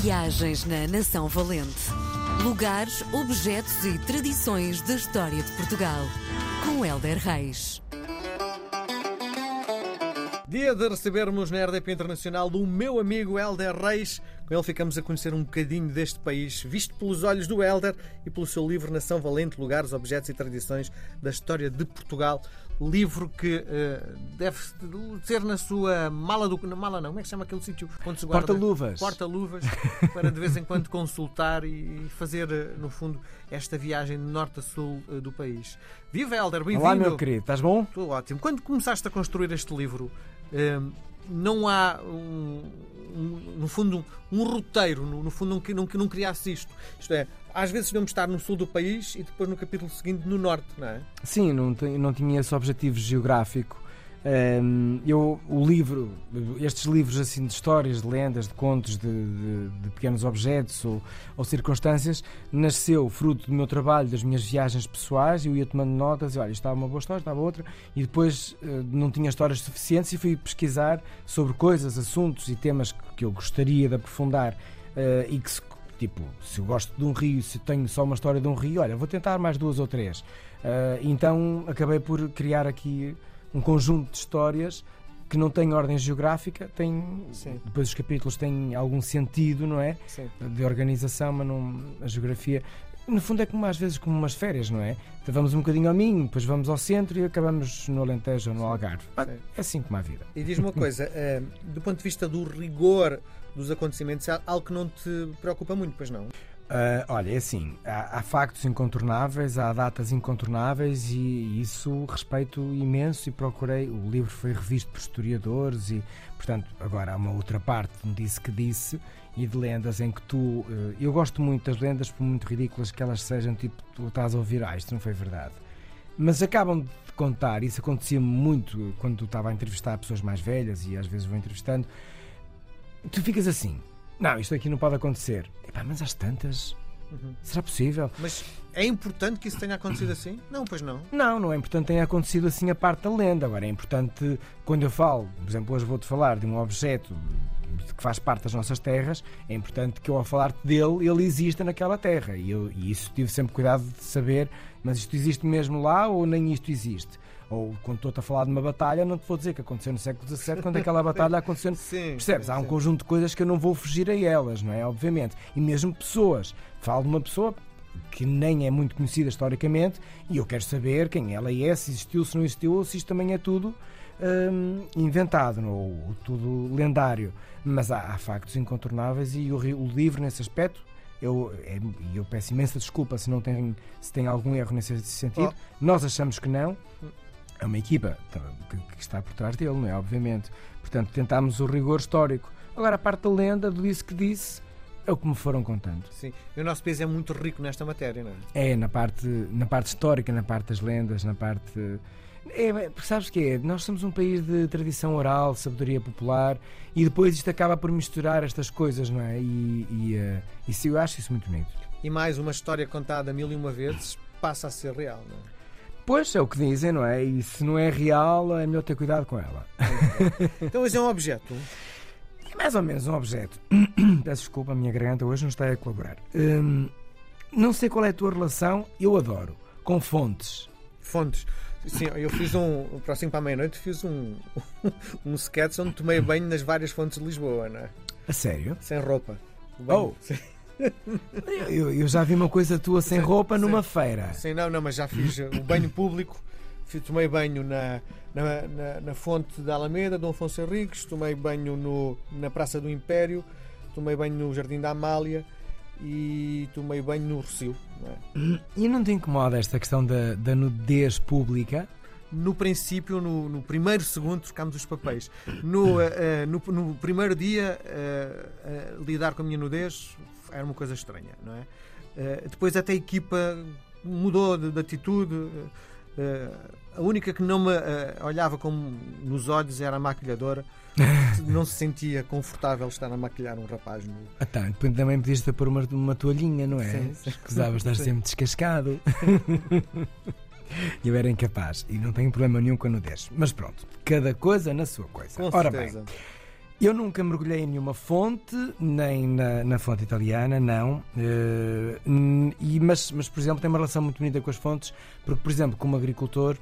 Viagens na Nação Valente. Lugares, objetos e tradições da história de Portugal. Com Helder Reis. Dia de recebermos na RDP Internacional o meu amigo Helder Reis. Com ele ficamos a conhecer um bocadinho deste país, visto pelos olhos do Helder e pelo seu livro Nação Valente, Lugares, Objetos e Tradições da História de Portugal. Livro que uh, deve ser na sua mala do. Na mala não, como é que se chama aquele sítio onde se guarda? Porta-luvas. Porta-luvas, para de vez em quando consultar e fazer, eh, no fundo, esta viagem de norte a sul uh, do país. Viva Helder, bem-vindo! Olá, meu querido, estás bom? Estou ótimo. Quando começaste a construir este livro, não há, um, um, no fundo, um, roteiro, no, no, fundo, não, não, não criasse isto. Isto é, às vezes devemos estar no sul do país e depois no capítulo seguinte no norte, não é? Sim, não, não tinha esse objetivo geográfico. Um, eu, o livro, estes livros assim de histórias, de lendas, de contos, de, de, de pequenos objetos ou, ou, circunstâncias, nasceu fruto do meu trabalho, das minhas viagens pessoais. Eu ia tomando notas e olha, estava uma boa história, estava outra, e depois uh, não tinha histórias suficientes e fui pesquisar sobre coisas, assuntos e temas que, que eu gostaria de aprofundar uh, e que se Tipo, se eu gosto de um rio, se tenho só uma história de um rio, olha, vou tentar mais duas ou três. Uh, então acabei por criar aqui um conjunto de histórias que não tem ordem geográfica, tem Sim. depois os capítulos têm algum sentido, não é? Sim. De organização, mas não a geografia. No fundo é como às vezes como umas férias, não é? Então vamos um bocadinho ao Minho, depois vamos ao centro e acabamos no Alentejo ou no Algarve. É assim como a vida. E diz-me uma coisa, uh, do ponto de vista do rigor dos acontecimentos, é algo que não te preocupa muito, pois não? Uh, olha, é assim, há, há, factos incontornáveis, há datas incontornáveis e isso respeito imenso e procurei. O livro foi revisto por historiadores e, portanto, agora há uma outra parte de disse que disse e de lendas em que tu. Uh, eu gosto muito das lendas, por muito ridículas que elas sejam, tipo, tu estás a ouvir, ah, isto não foi verdade. Mas acabam de contar, isso acontecia muito quando estava a entrevistar pessoas mais velhas e às vezes vou entrevistando tu ficas assim: não, isto aqui não pode acontecer. Epá, mas às tantas. Uhum. Será possível? Mas é importante que isso tenha acontecido assim? Não, pois não. Não, não é importante que tenha acontecido assim a parte da lenda. Agora é importante, quando eu falo, por exemplo, hoje vou-te falar de um objeto que faz parte das nossas terras, é importante que eu, ao falar-te dele, ele exista naquela terra. E, eu, e isso tive sempre cuidado de saber, mas isto existe mesmo lá ou nem isto existe? Ou quando estou a falar de uma batalha, não te vou dizer que aconteceu no século XVII, quando aquela batalha aconteceu. Sim, Percebes? Sim, Há um sim. conjunto de coisas que eu não vou fugir a elas, não é? Obviamente. E mesmo pessoas. Falo de uma pessoa que nem é muito conhecida historicamente e eu quero saber quem ela é, se existiu, se não existiu, ou se isto também é tudo hum, inventado ou, ou, tudo lendário. Mas há, há factos incontornáveis e o, o livro, nesse aspecto, eu, é, eu peço imensa desculpa se não tem, se tem algum erro nesse sentido. Oh. Nós achamos que não é uma equipa que, que, está por trás dele, não é? Obviamente. Portanto, tentámos o rigor histórico. Agora, a parte da lenda, do disse que disse, é o que me foram contando. Sim, e o nosso país é muito rico nesta matéria, não é? É, na parte, na parte histórica, na parte das lendas, na parte. É, sabes que é? Nós somos um país de tradição oral, sabedoria popular e depois isto acaba por misturar estas coisas, não é? E, e uh, isso eu acho isso muito bonito. E mais uma história contada mil e uma vezes passa a ser real, não é? Pois, é o que dizem, não é? E se não é real, é melhor ter cuidado com ela. Então, isso é um objeto? É mais ou menos um objeto. Peço desculpa, a minha garganta hoje não está a colaborar. Hum, não sei qual é a tua relação, eu adoro, com fontes. Fontes. Sim, eu fiz um, próximo para a meia-noite, fiz um, um sketch onde tomei banho nas várias fontes de Lisboa, não é? A sério? Sem roupa. Oh! Sim. Eu, eu, já vi uma coisa tua sem roupa numa feira. Sim, não, não, mas já fiz o banho público. Tomei banho na, na, na, na, fonte da Alameda, Dom Afonso Henriques, tomei banho no, na Praça do Império, tomei banho no Jardim da Amália e tomei banho no Rocio. Não é? E não te incomoda esta questão da, da nudez pública? No princípio, no, no, primeiro segundo, trocámos os papéis. No, uh, no, no, primeiro dia, uh, lidar com a minha nudez era uma coisa estranha, não é? depois até a equipa mudou de, de atitude. a única que não me olhava como nos olhos era a maquilhadora. não se sentia confortável estar a maquilhar um rapaz nu. Ah, tá. Também podias pôr uma, uma toalhinha, não é? Sim, sim. Escusava estar sempre descascado. eu era incapaz e não tenho problema nenhum com a nudez. Mas pronto, cada coisa na sua coisa. Com Ora bem, Eu nunca mergulhei em nenhuma fonte, nem na, na fonte italiana, não. N- e, mas, mas, por exemplo, tenho uma relação muito bonita com as fontes, porque, por exemplo, como agricultor,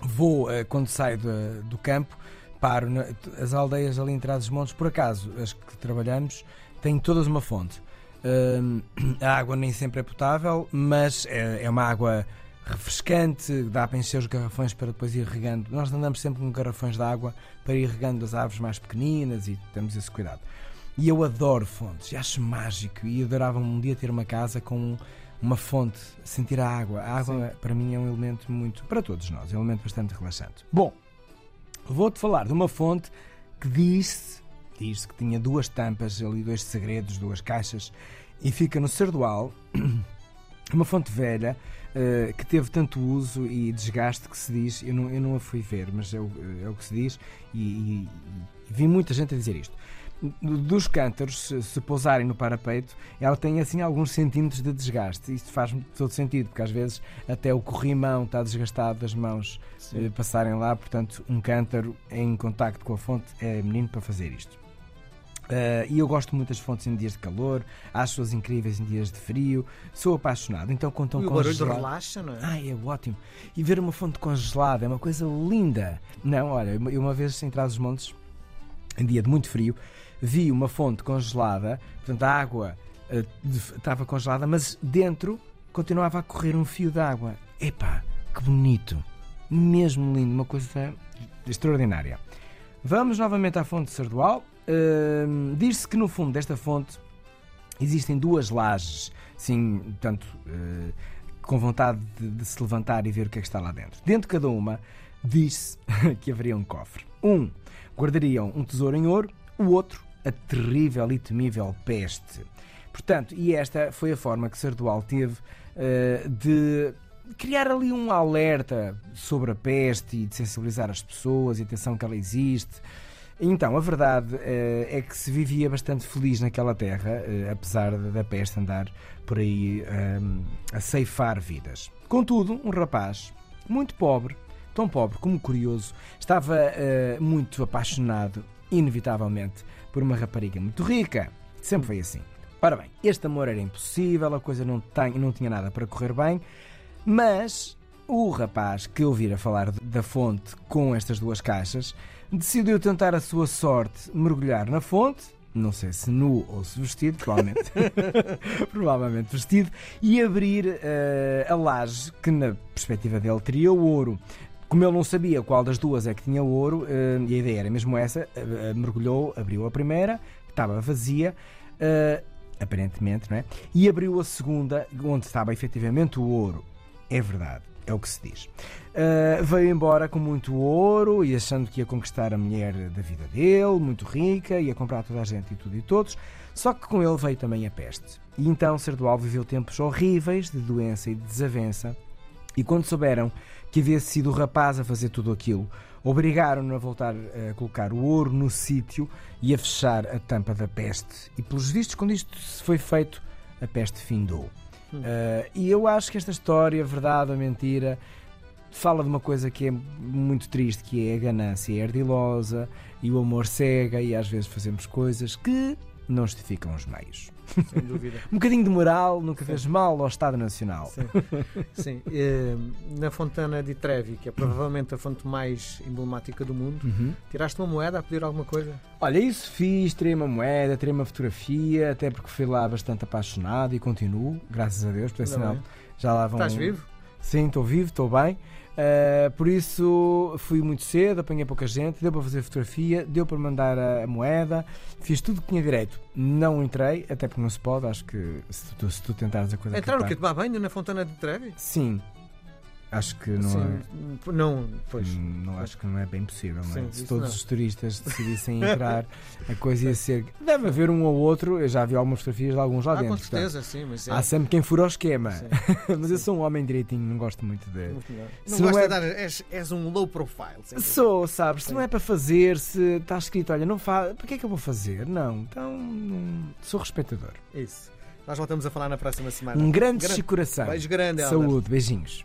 vou, eh, quando saio da- do campo, paro na- as aldeias ali em trás dos montes, por acaso, as que trabalhamos, têm todas uma fonte. Hum, a água nem sempre é potável, mas é, é uma água refrescante, dá para encher os garrafões para depois ir regando. Nós andamos sempre com garrafões de água para ir regando as árvores mais pequeninas e temos esse cuidado. E eu adoro fontes, acho mágico e adorava um dia ter uma casa com uma fonte, sentir a água. A água para mim é um elemento muito, para todos nós, é um elemento bastante relaxante. Bom, vou-te falar de uma fonte que diz-se diz que tinha duas tampas, ali dois segredos, duas caixas, e fica no Cerdoal, uma fonte velha eh, que teve tanto uso e desgaste que se diz, eu não, eu não a fui ver, mas é o, é o que se diz, e, e- e vi muita gente a dizer isto. Dos cântaros, se, pousarem no parapeito, ela tem assim alguns centímetros de desgaste. Isto faz todo sentido, porque às vezes até o corrimão está desgastado das mãos eh, passarem lá, portanto, um cântaro em contacto com a fonte é menino para fazer isto. Eh, e eu gosto muito das fontes em dias de calor, acho-as incríveis em dias de frio, sou apaixonado. Então, quando estão E o barulho congeladas- relaxa, não é? Ai, é ótimo. E ver uma fonte congelada é uma coisa linda. Não, olha, eu uma vez em Trás os Montes, em dia de muito frio, vi uma fonte congelada, portanto a água de- estava congelada, mas dentro continuava a correr um fio de água. Epá, que bonito. Mesmo lindo, uma coisa extraordinária. Vamos novamente à fonte de Sardual. Diz-se que no fundo desta fonte existem duas lajes, sim, portanto, eh, com vontade de, de se levantar e ver o que é que está lá dentro. Dentro de cada uma, diz-se que haveria um cofre. Um guardariam um tesouro em ouro, o outro a terrível e temível peste. Portanto, e esta foi a forma que Sardual teve eh, de criar ali um alerta sobre a peste e de sensibilizar as pessoas e atenção que ela existe. Então, a verdade eh, é que se vivia bastante feliz naquela terra, eh, apesar da- peste andar por aí eh, a ceifar vidas. Contudo, um rapaz muito pobre, tão pobre como curioso, estava eh, muito apaixonado, inevitavelmente, por uma rapariga muito rica. Sempre foi assim. Ora bem, este amor era impossível, a coisa não, tem, não tinha nada para correr bem, mas o rapaz que ouvira falar da fonte com estas duas caixas decidiu tentar a sua sorte, mergulhar na fonte, não sei se nu ou se vestido, provavelmente, provavelmente vestido, e abrir eh, a laje que, na perspectiva dele, teria o ouro. Como ele não sabia qual das duas é que tinha ouro, eh, e a ideia era mesmo essa, eh, mergulhou, abriu a primeira, estava vazia, aparentemente, não é? E abriu a segunda, onde estava efetivamente o ouro. É verdade, é o que se diz. Uh, veio embora com muito ouro e achando que ia conquistar a mulher da vida dele, muito rica, ia comprar toda a gente e tudo e todos. Só que com ele veio também a peste. E então Serdual viveu tempos horríveis de doença e de desavença. E quando souberam que havia sido o rapaz a fazer tudo aquilo, obrigaram-no a voltar a colocar o ouro no sítio e a fechar a tampa da peste. E pelos vistos, quando isto foi feito, a peste findou. Uh, e eu acho que esta história, verdade ou mentira, fala de uma coisa que é muito triste, que é a ganância é ardilosa e o amor cega e às vezes fazemos coisas que não justificam os meios. Sem dúvida. Um bocadinho de moral nunca fez mal ao Estado Nacional. Sim. Sim. Eh, na Fontana di Trevi, que é provavelmente a fonte mais emblemática do mundo, Uhum. tiraste uma moeda a pedir alguma coisa? Olha, isso fiz, tirei uma moeda, tirei uma fotografia, até porque fui lá bastante apaixonado e continuo, graças a Deus, por Ainda sinal já lá vão. Estás vivo? Sim, estou vivo, estou bem. Uh, por isso fui muito cedo, apanhei pouca gente, deu para fazer fotografia, deu para mandar a, a moeda, fiz tudo que tinha direito. Não entrei, até porque não se pode, acho que se tu, se tu tentares a coisa. Entraram o que quê? Tomar banho na Fontana di Trevi? Sim, acho que não é. Sim. Não, pois. Hum, Não acho que não é bem possível, não é? Sim, Se todos não. os turistas decidissem entrar, a coisa ia ser. Deve haver um ou outro, eu já vi algumas fotografias de alguns lá Ah, dentro. com portanto, certeza, sim, mas é. Há sempre quem fura o esquema. Sim. Mas eu sou um homem direitinho, não gosto muito de. Muito. Se Não não gosta é- de dar. És, és um low profile. sem dúvida. Sou, sabes? Se não é para fazer, se está escrito, olha, não faz, para que é que eu vou fazer? Não, então sou respeitador. Isso. Nós voltamos a falar na próxima semana. Um grande, Grande-. Beijo grande. Saúde, beijinhos.